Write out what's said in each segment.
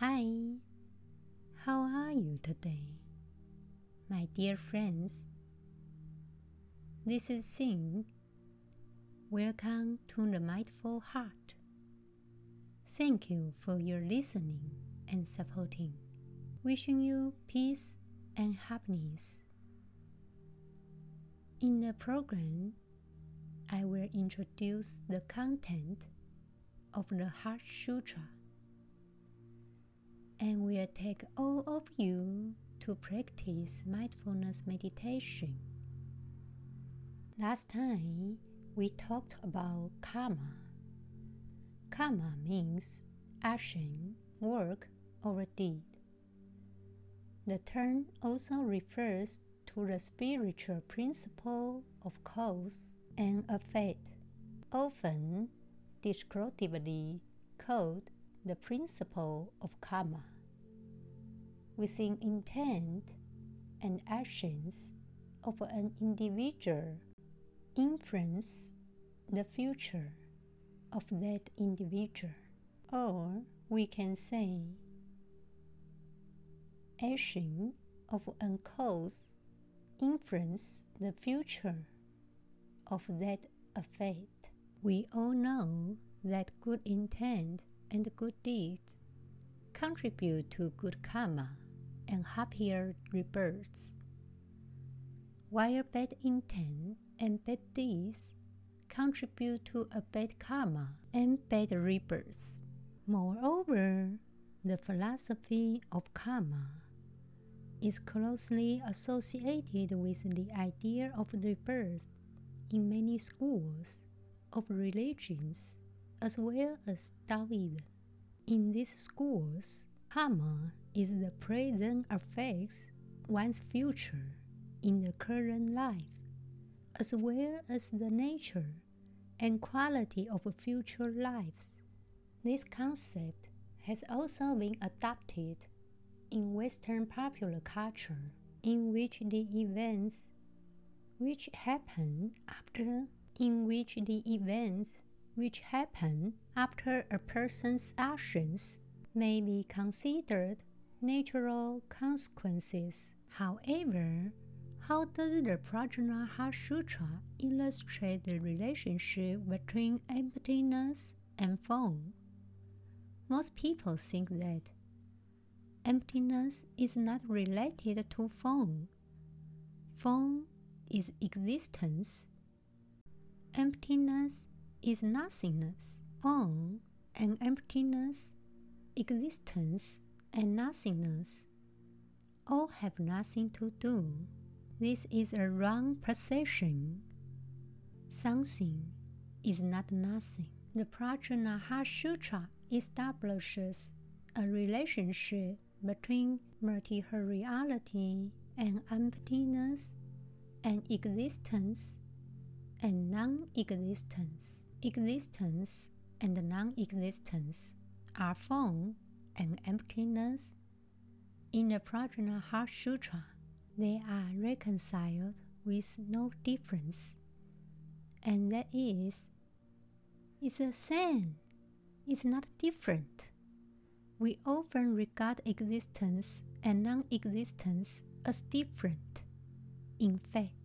Hi, how are you today, my dear friends? This is Xin. Welcome to the Mindful Heart. Thank you for your listening and supporting. Wishing you peace and happiness. In the program, I will introduce the content of the Heart Sutra and will take all of you to practice mindfulness meditation. Last time we talked about karma. Karma means action, work, or deed. The term also refers to the spiritual principle of cause and effect, often descriptively called the principle of karma. Within intent and actions of an individual influence the future of that individual, or we can say, action of an cause influence the future of that effect. We all know that good intent and good deeds contribute to good karma and happier rebirths, while bad intent and bad deeds contribute to a bad karma and bad rebirths. Moreover, the philosophy of karma is closely associated with the idea of rebirth in many schools of religions as well as Taoism. In these schools, karma is the present affects one's future in the current life, as well as the nature and quality of future lives. This concept has also been adopted in Western popular culture, in which the events which happen after in which the events which happen after a person's actions may be considered natural consequences. However, how does the Prajnaha Sutra illustrate the relationship between emptiness and form? Most people think that emptiness is not related to form. Form is existence. Emptiness is nothingness. Form and emptiness, existence and nothingness all have nothing to do. This is a wrong perception. Something is not nothing. The Prajnaha Sutra establishes a relationship between materiality and emptiness and existence and non existence. Existence and non existence are form and emptiness. In the Prajna Prajnaha Sutra, they are reconciled with no difference, and that is, it's the same, it's not different. We often regard existence and non existence as different. In fact,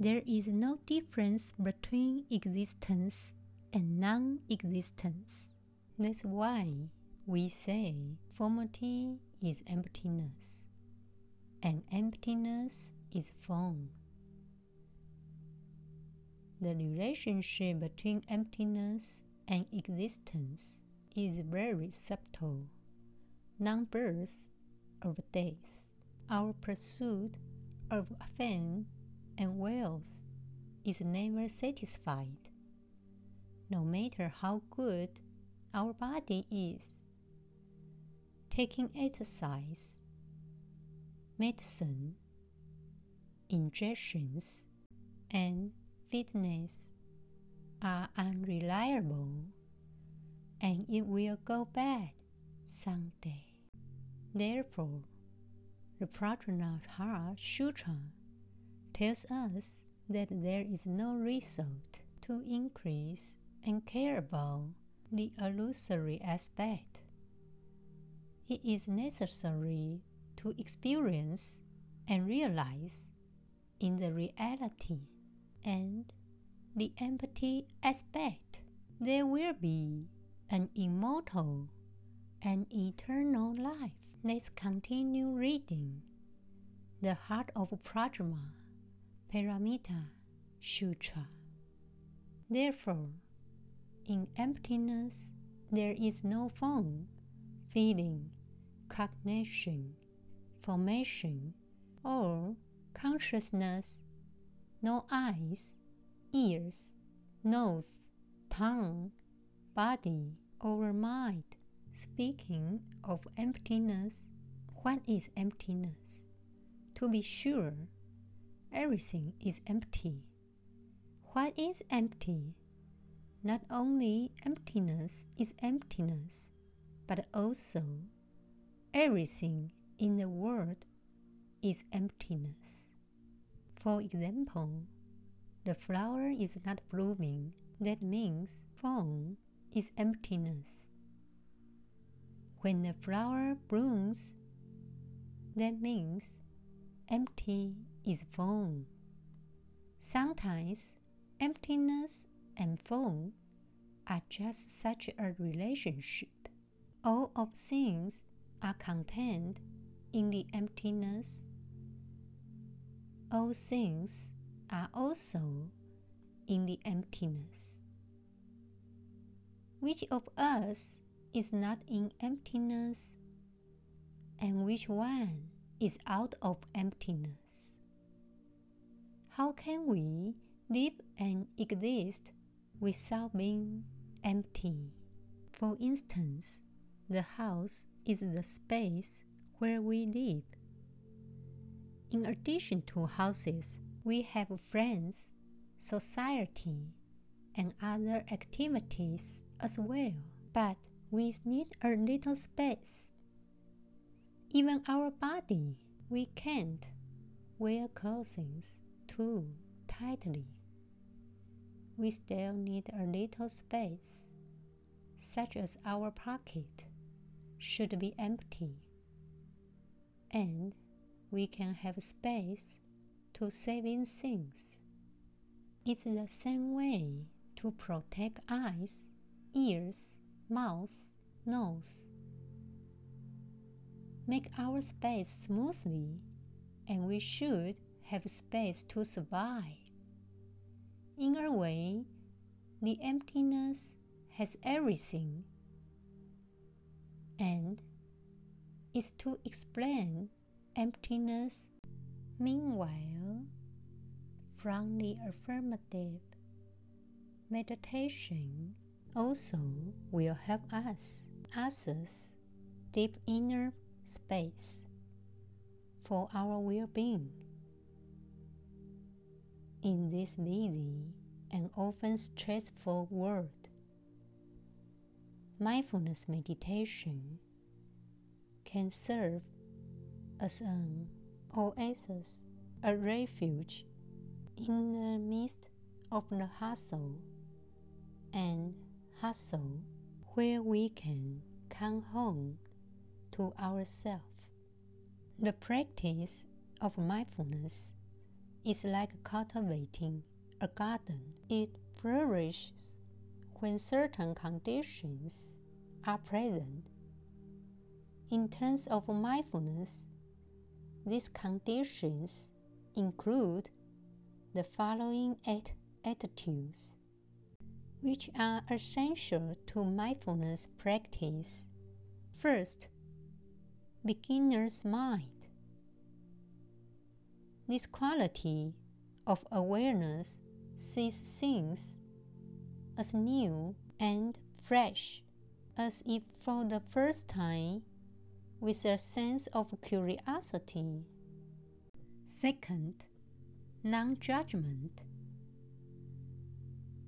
there is no difference between existence and non existence. That's why we say formity is emptiness and emptiness is form. The relationship between emptiness and existence is very subtle. Non birth or death. Our pursuit of fame and wealth is never satisfied. No matter how good our body is, taking exercise, medicine, injections, and fitness are unreliable and it will go bad someday. Therefore, the Prajnaha Sutra tells us that there is no result to increase and care about the illusory aspect. it is necessary to experience and realize in the reality and the empty aspect, there will be an immortal and eternal life. Let's continue reading the Heart of Prajna Paramita Sutra. Therefore, in emptiness, there is no form, feeling, cognition, formation, or consciousness, no eyes, ears, nose, tongue, body, or mind. Speaking of emptiness, what is emptiness? To be sure, everything is empty. What is empty? Not only emptiness is emptiness, but also everything in the world is emptiness. For example, the flower is not blooming. That means form is emptiness. When the flower blooms, that means empty is form. Sometimes emptiness and form are just such a relationship. All of things are contained in the emptiness. All things are also in the emptiness. Which of us is not in emptiness, and which one is out of emptiness? How can we live and exist without being empty? For instance, the house is the space where we live. In addition to houses, we have friends, society, and other activities as well. But we need a little space. Even our body, we can't wear clothing too tightly. We still need a little space, such as our pocket should be empty, and we can have space to save in things. It's the same way to protect eyes, ears, mouth, nose. Make our space smoothly, and we should have space to survive. In a way, the emptiness has everything, and is to explain emptiness. Meanwhile, from the affirmative meditation also will help us access deep inner space for our well being. In this busy and often stressful world, mindfulness meditation can serve as an oasis, a refuge in the midst of the hustle and hustle where we can come home to ourselves. The practice of mindfulness is like cultivating a garden. It flourishes when certain conditions are present. In terms of mindfulness, these conditions include the following eight attitudes which are essential to mindfulness practice. First, beginner's mind. This quality of awareness sees things as new and fresh, as if for the first time, with a sense of curiosity. Second, non judgment.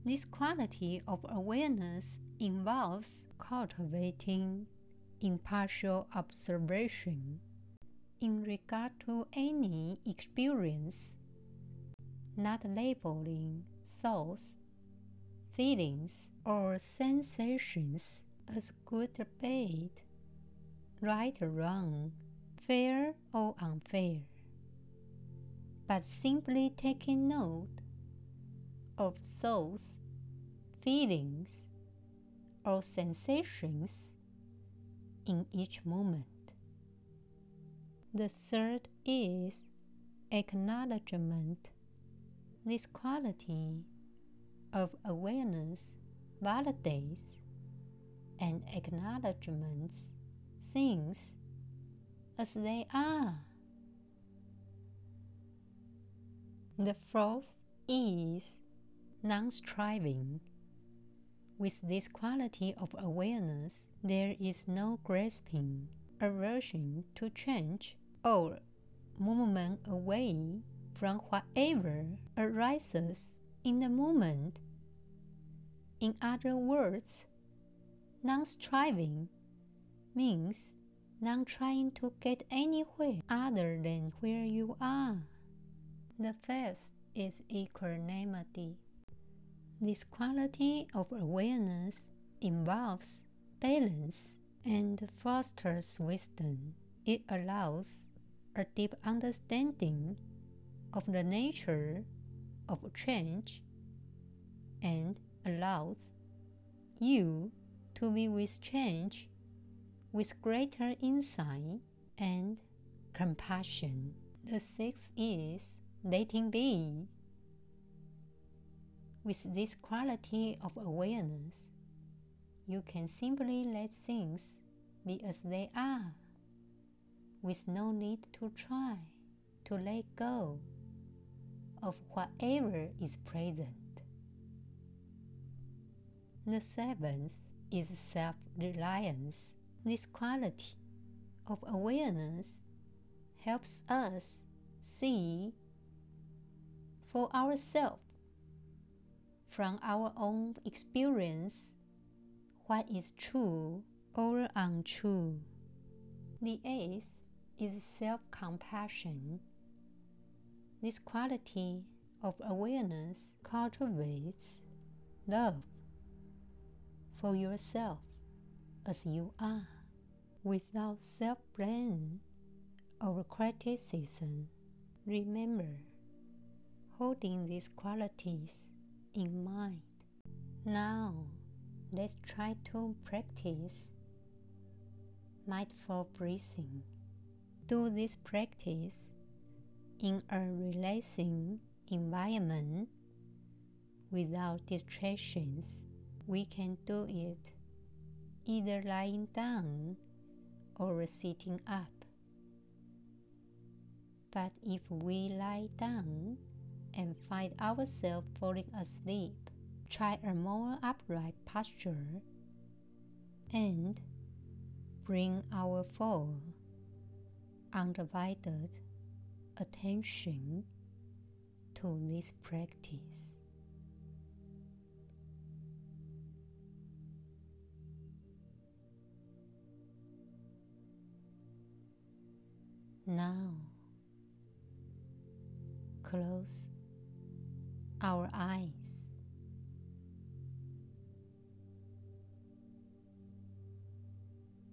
This quality of awareness involves cultivating impartial observation in regard to any experience, not labeling thoughts, feelings, or sensations as good or bad, right or wrong, fair or unfair, but simply taking note of thoughts, feelings, or sensations in each moment. The third is acknowledgement. This quality of awareness validates and acknowledges things as they are. The fourth is non striving. With this quality of awareness, there is no grasping, aversion to change, or movement away from whatever arises in the moment. In other words, non striving means non trying to get anywhere other than where you are. The fifth is equanimity. This quality of awareness involves balance and fosters wisdom. It allows a deep understanding of the nature of change and allows you to be with change with greater insight and compassion. The sixth is letting be. With this quality of awareness, you can simply let things be as they are, with no need to try to let go of whatever is present. The seventh is self reliance. This quality of awareness helps us see for ourselves from our own experience what is true or untrue. The eighth is self compassion. This quality of awareness cultivates love for yourself as you are without self blame or criticism. Remember, holding these qualities in mind. Now, let's try to practice mindful breathing. Do this practice in a relaxing environment without distractions. We can do it either lying down or sitting up. But if we lie down and find ourselves falling asleep, try a more upright posture and bring our full, undivided attention to this practice. Now, close our eyes.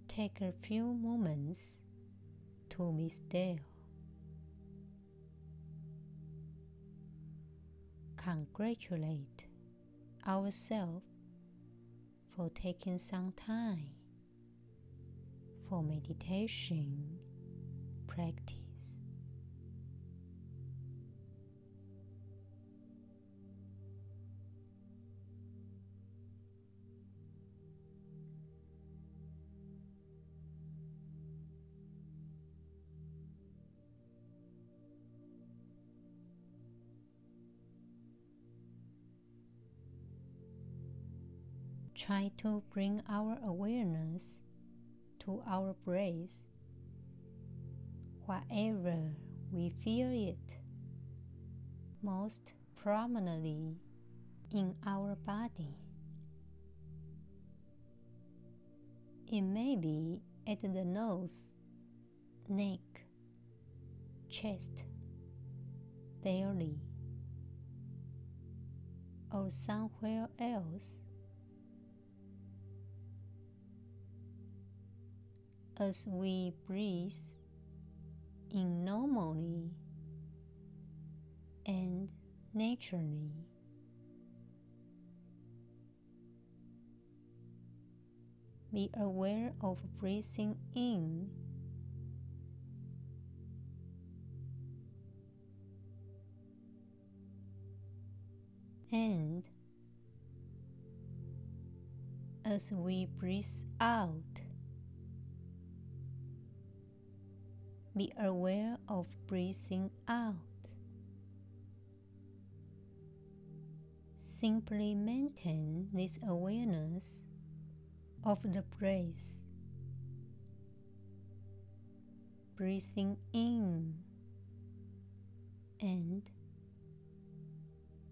Take a few moments to be still. Congratulate ourselves for taking some time for meditation practice. Try to bring our awareness to our breath wherever we feel it most prominently in our body. It may be at the nose, neck, chest, belly, or somewhere else. As we breathe in normally and naturally. Be aware of breathing in and as we breathe out, be aware of breathing out. Simply maintain this awareness of the breath. Breathing in and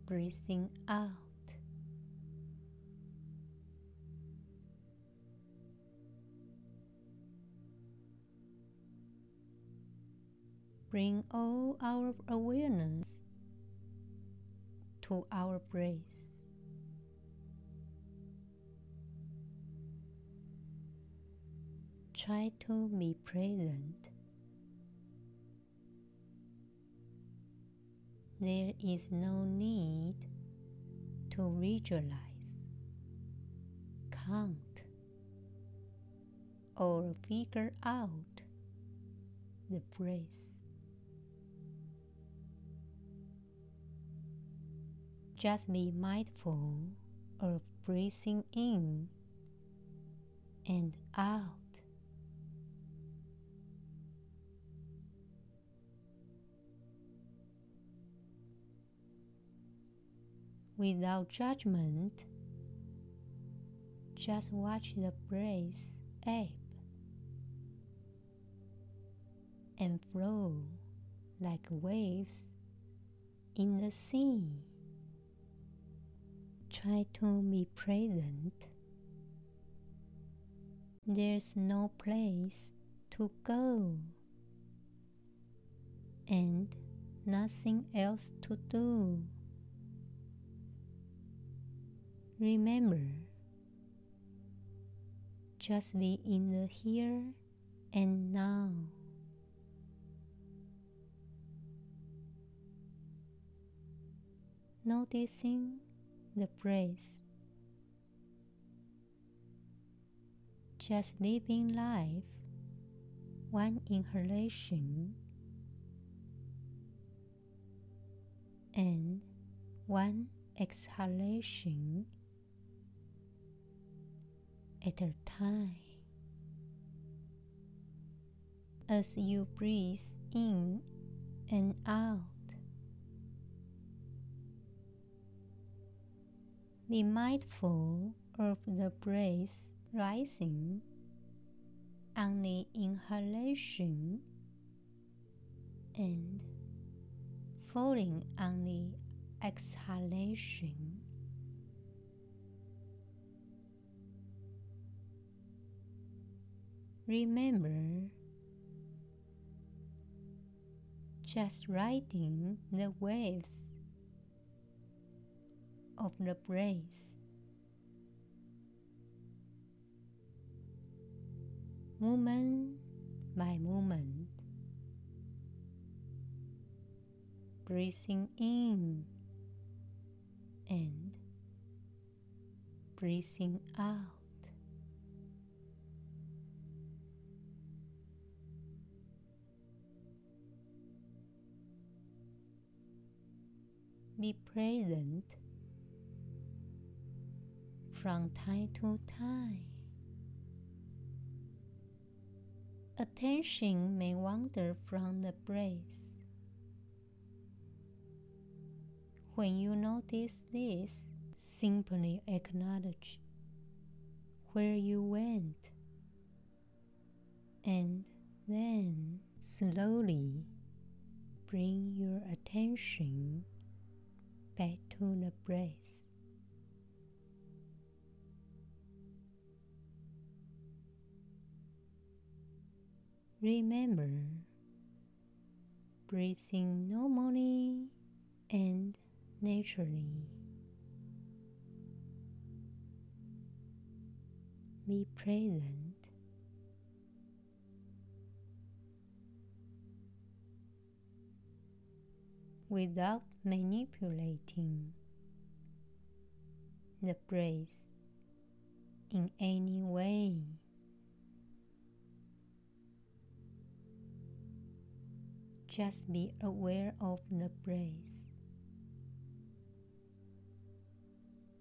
breathing out. Bring all our awareness to our breath. Try to be present. There is no need to visualize, count, or figure out the breath. Just be mindful of breathing in and out. Without judgment, just watch the breath ebb and flow like waves in the sea. Try to be present. There's no place to go and nothing else to do. Remember, just be in the here and now. Noticing the breath. Just living life one inhalation and one exhalation at a time. As you breathe in and out, be mindful of the breath rising on the inhalation and falling on the exhalation. Remember, just riding the waves of the breath. Moment by moment, breathing in and breathing out. Be present from time to time. Attention may wander from the breath. When you notice this, simply acknowledge where you went and then slowly bring your attention back to the breath. Remember, breathing normally and naturally. Be present. Without manipulating the breath in any way. Just be aware of the breath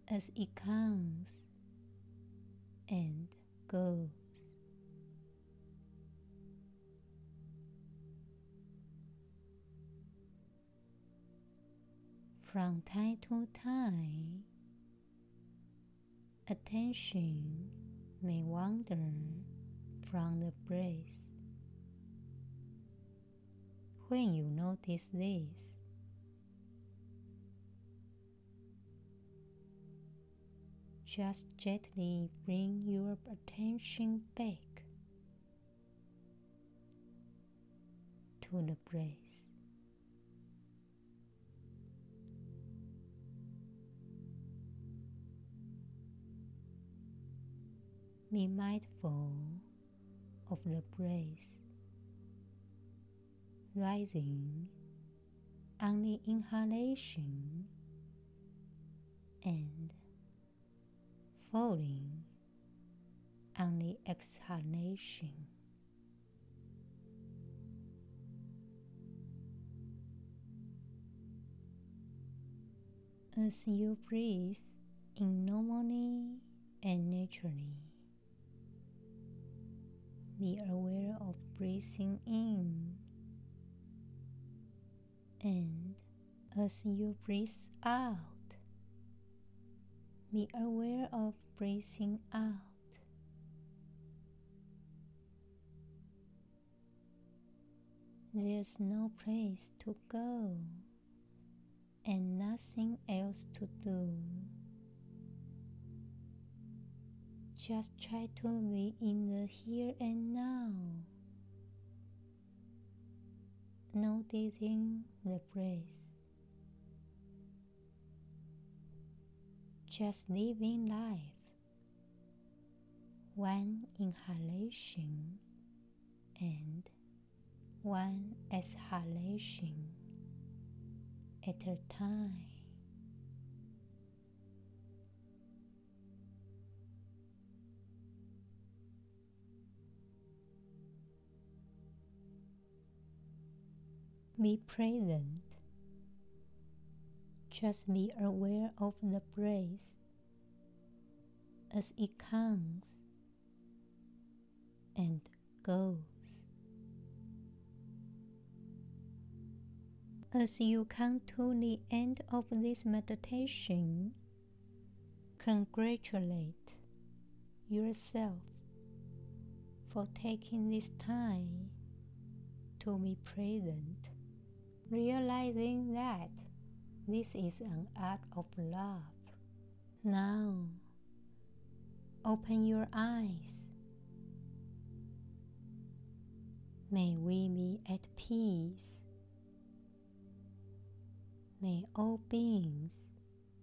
as it comes and goes. From time to time, attention may wander from the breath. When you notice this, just gently bring your attention back to the breath. Be mindful of the breath rising on the inhalation and falling on the exhalation. As you breathe in normally and naturally, be aware of breathing in and as you breathe out, be aware of breathing out. There's no place to go and nothing else to do. Just try to be in the here and now, noticing the breath. Just living life one inhalation and one exhalation at a time. Be present. Just be aware of the breath as it comes and goes. As you come to the end of this meditation, congratulate yourself for taking this time to be present realizing that this is an act of love. Now, open your eyes. May we be at peace. May all beings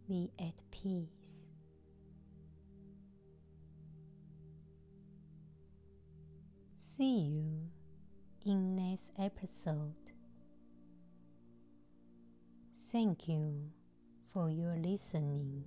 be at peace. See you in next episode. Thank you for your listening.